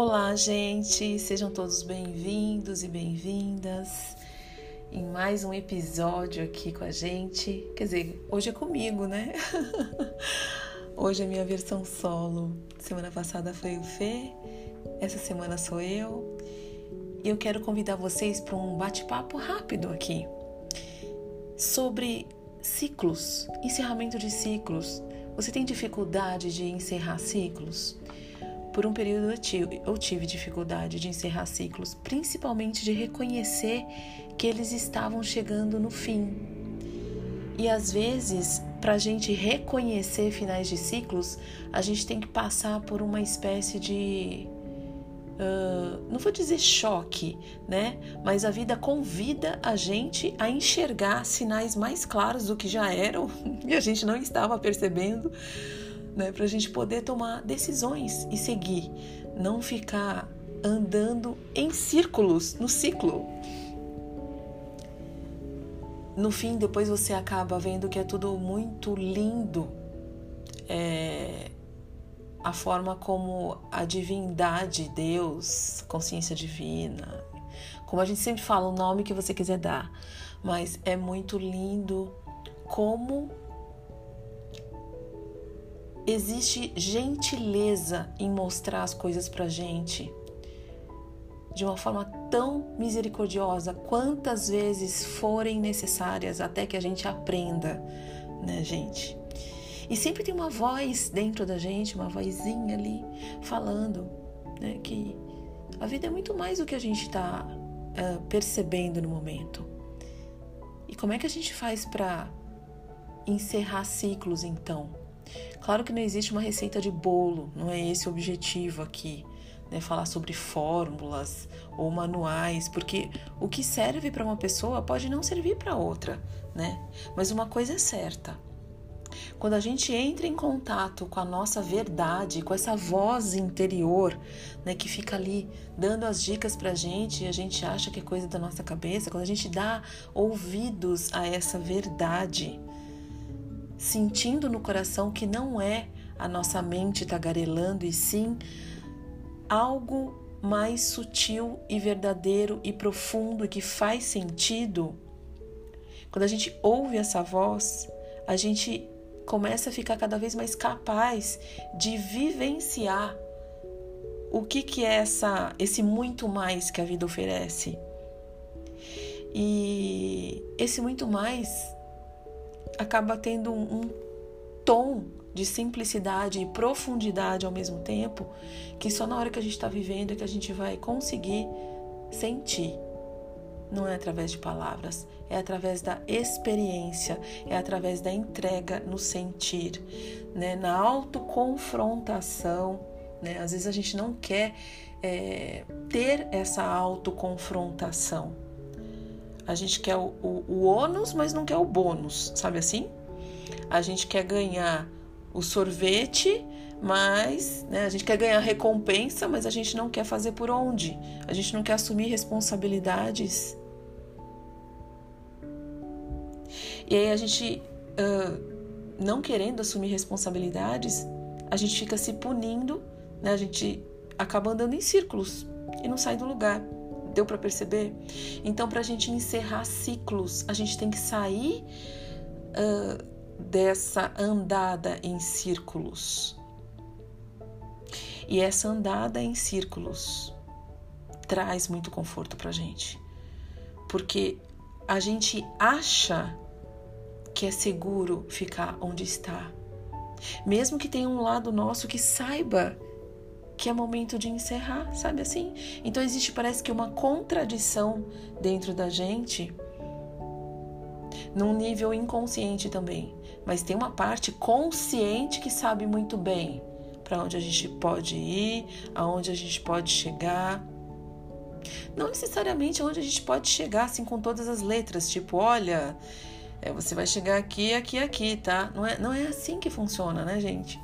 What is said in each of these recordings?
Olá, gente! Sejam todos bem-vindos e bem-vindas em mais um episódio aqui com a gente. Quer dizer, hoje é comigo, né? hoje é minha versão solo. Semana passada foi o Fê, essa semana sou eu. E eu quero convidar vocês para um bate-papo rápido aqui sobre ciclos, encerramento de ciclos. Você tem dificuldade de encerrar ciclos? Por um período eu tive, dificuldade de encerrar ciclos, principalmente de reconhecer que eles estavam chegando no fim. E às vezes, para a gente reconhecer finais de ciclos, a gente tem que passar por uma espécie de. Uh, não vou dizer choque, né? Mas a vida convida a gente a enxergar sinais mais claros do que já eram e a gente não estava percebendo né, para a gente poder tomar decisões e seguir, não ficar andando em círculos, no ciclo. No fim, depois você acaba vendo que é tudo muito lindo. É, a forma como a divindade, Deus, consciência divina, como a gente sempre fala, o nome que você quiser dar, mas é muito lindo como existe gentileza em mostrar as coisas pra gente de uma forma tão misericordiosa, quantas vezes forem necessárias até que a gente aprenda, né, gente? E sempre tem uma voz dentro da gente, uma vozinha ali falando, né, que a vida é muito mais do que a gente está uh, eh, percebendo no momento. E como é que a gente faz para encerrar ciclos então? Claro que não existe uma receita de bolo, não é esse o objetivo aqui. Né, falar sobre fórmulas ou manuais, porque o que serve para uma pessoa pode não servir para outra, né? Mas uma coisa é certa: quando a gente entra em contato com a nossa verdade, com essa voz interior, né, que fica ali dando as dicas para a gente e a gente acha que é coisa da nossa cabeça, quando a gente dá ouvidos a essa verdade, sentindo no coração que não é a nossa mente tagarelando e sim algo mais sutil e verdadeiro e profundo e que faz sentido. Quando a gente ouve essa voz, a gente começa a ficar cada vez mais capaz de vivenciar o que, que é essa, esse muito mais que a vida oferece. E esse muito mais acaba tendo um, um tom de simplicidade e profundidade ao mesmo tempo, que só na hora que a gente está vivendo é que a gente vai conseguir sentir. Não é através de palavras, é através da experiência, é através da entrega no sentir, né? na autoconfrontação. Né? Às vezes a gente não quer é, ter essa autoconfrontação a gente quer o, o, o ônus, mas não quer o bônus, sabe assim? A gente quer ganhar o sorvete, mas né, a gente quer ganhar recompensa, mas a gente não quer fazer por onde. A gente não quer assumir responsabilidades. E aí a gente, uh, não querendo assumir responsabilidades, a gente fica se punindo, né? A gente acaba andando em círculos e não sai do lugar. Deu para perceber? Então, para a gente encerrar ciclos, a gente tem que sair uh, dessa andada em círculos. E essa andada em círculos traz muito conforto para a gente, porque a gente acha que é seguro ficar onde está, mesmo que tenha um lado nosso que saiba que é momento de encerrar, sabe assim? Então existe, parece que, uma contradição dentro da gente, num nível inconsciente também. Mas tem uma parte consciente que sabe muito bem para onde a gente pode ir, aonde a gente pode chegar. Não necessariamente aonde a gente pode chegar, assim, com todas as letras, tipo, olha, é, você vai chegar aqui, aqui, aqui, tá? Não é, não é assim que funciona, né, gente?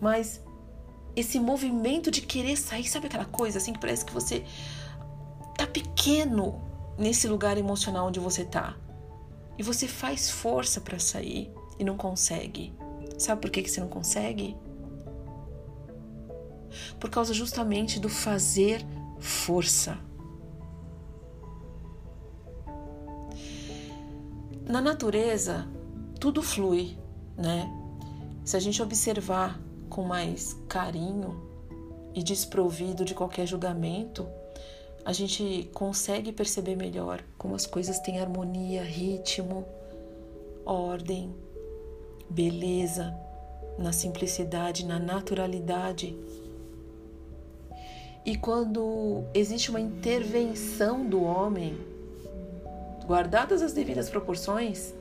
Mas esse movimento de querer sair, sabe aquela coisa assim que parece que você tá pequeno nesse lugar emocional onde você tá. E você faz força para sair e não consegue. Sabe por que, que você não consegue? Por causa justamente do fazer força. Na natureza, tudo flui, né? Se a gente observar com mais carinho e desprovido de qualquer julgamento, a gente consegue perceber melhor como as coisas têm harmonia, ritmo, ordem, beleza, na simplicidade, na naturalidade. E quando existe uma intervenção do homem, guardadas as devidas proporções,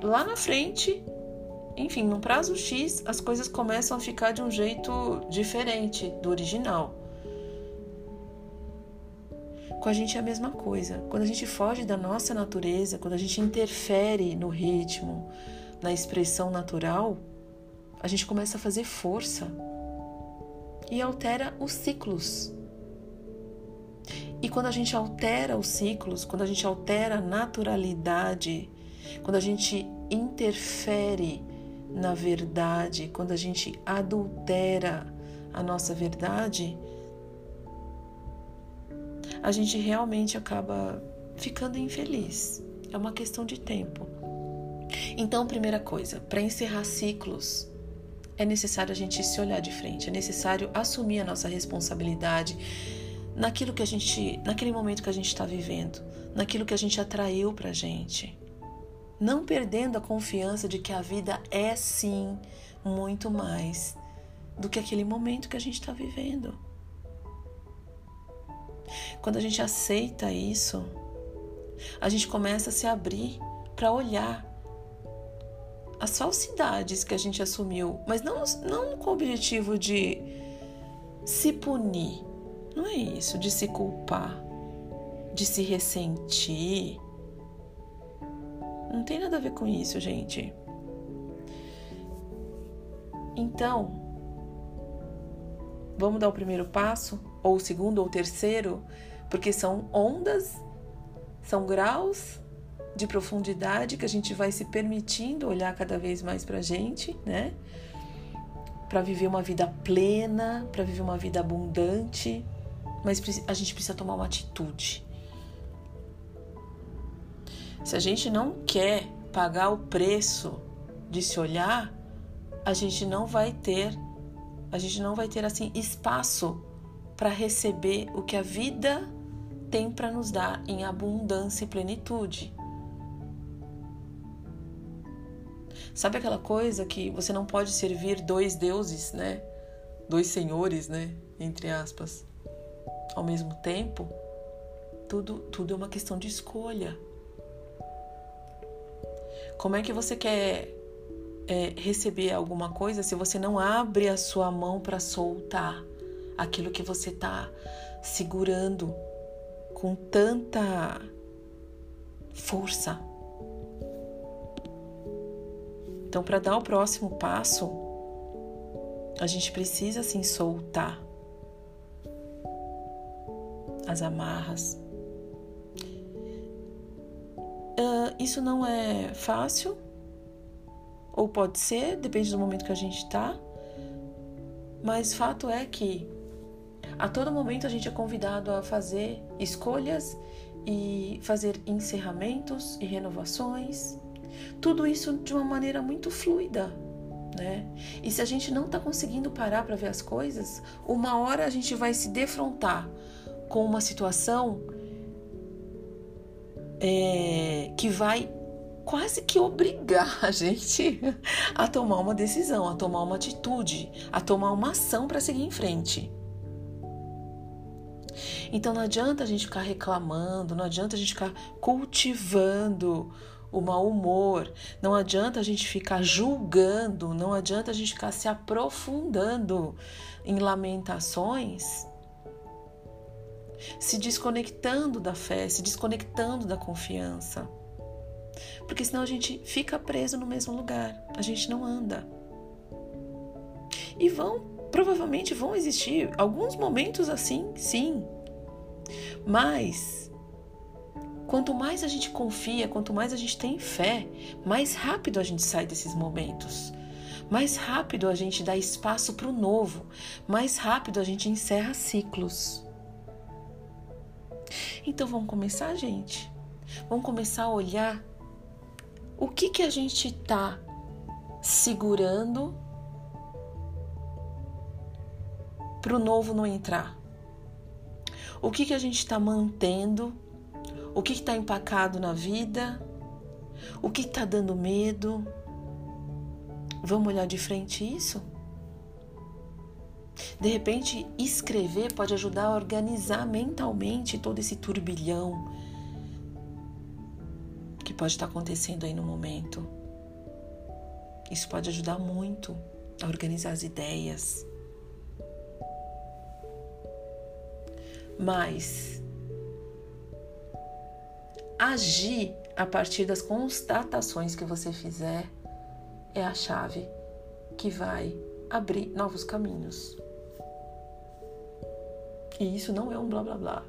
lá na frente, enfim, num prazo X, as coisas começam a ficar de um jeito diferente do original. Com a gente é a mesma coisa. Quando a gente foge da nossa natureza, quando a gente interfere no ritmo, na expressão natural, a gente começa a fazer força e altera os ciclos. E quando a gente altera os ciclos, quando a gente altera a naturalidade, quando a gente interfere na verdade, quando a gente adultera a nossa verdade, a gente realmente acaba ficando infeliz. É uma questão de tempo. Então, primeira coisa, para encerrar ciclos, é necessário a gente se olhar de frente, é necessário assumir a nossa responsabilidade naquilo que a gente, naquele momento que a gente está vivendo, naquilo que a gente atraiu para gente, não perdendo a confiança de que a vida é sim muito mais do que aquele momento que a gente está vivendo. Quando a gente aceita isso, a gente começa a se abrir para olhar as falsidades que a gente assumiu, mas não, não com o objetivo de se punir, não é isso, de se culpar, de se ressentir. Não tem nada a ver com isso, gente. Então, vamos dar o primeiro passo, ou o segundo, ou o terceiro, porque são ondas, são graus de profundidade que a gente vai se permitindo olhar cada vez mais para a gente, né? Para viver uma vida plena, para viver uma vida abundante, mas a gente precisa tomar uma atitude. Se a gente não quer pagar o preço de se olhar, a gente não vai ter, a gente não vai ter assim espaço para receber o que a vida tem para nos dar em abundância e plenitude. Sabe aquela coisa que você não pode servir dois deuses, né? Dois senhores, né? Entre aspas. Ao mesmo tempo, tudo, tudo é uma questão de escolha. Como é que você quer é, receber alguma coisa se você não abre a sua mão para soltar aquilo que você está segurando com tanta força? Então, para dar o próximo passo, a gente precisa assim soltar as amarras. Uh, isso não é fácil, ou pode ser, depende do momento que a gente está, mas fato é que a todo momento a gente é convidado a fazer escolhas e fazer encerramentos e renovações. Tudo isso de uma maneira muito fluida, né? E se a gente não está conseguindo parar para ver as coisas, uma hora a gente vai se defrontar com uma situação é, que vai quase que obrigar a gente a tomar uma decisão, a tomar uma atitude, a tomar uma ação para seguir em frente. Então não adianta a gente ficar reclamando, não adianta a gente ficar cultivando o mau humor. Não adianta a gente ficar julgando, não adianta a gente ficar se aprofundando em lamentações, se desconectando da fé, se desconectando da confiança. Porque senão a gente fica preso no mesmo lugar, a gente não anda. E vão, provavelmente vão existir alguns momentos assim, sim. Mas Quanto mais a gente confia, quanto mais a gente tem fé, mais rápido a gente sai desses momentos. mais rápido a gente dá espaço para o novo, mais rápido a gente encerra ciclos. Então vamos começar, gente? Vamos começar a olhar o que que a gente está segurando para o novo não entrar. O que que a gente está mantendo? O que está empacado na vida? O que está dando medo? Vamos olhar de frente isso? De repente, escrever pode ajudar a organizar mentalmente todo esse turbilhão que pode estar acontecendo aí no momento. Isso pode ajudar muito a organizar as ideias. Mas agir a partir das constatações que você fizer é a chave que vai abrir novos caminhos. E isso não é um blá blá blá.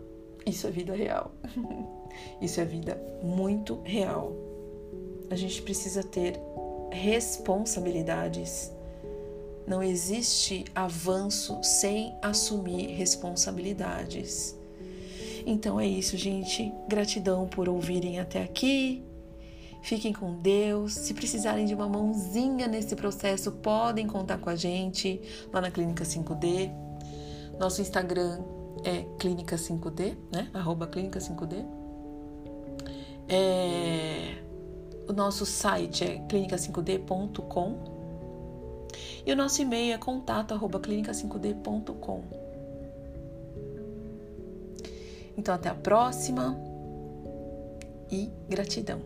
Isso é vida real. isso é vida muito real. A gente precisa ter responsabilidades. Não existe avanço sem assumir responsabilidades. Então é isso, gente. Gratidão por ouvirem até aqui. Fiquem com Deus. Se precisarem de uma mãozinha nesse processo, podem contar com a gente lá na Clínica 5D. Nosso Instagram é Clínica 5D, né? Arroba Clínica 5D. É... O nosso site é clinica5d.com e o nosso e-mail é contato arroba clinica5d.com. Então até a próxima e gratidão.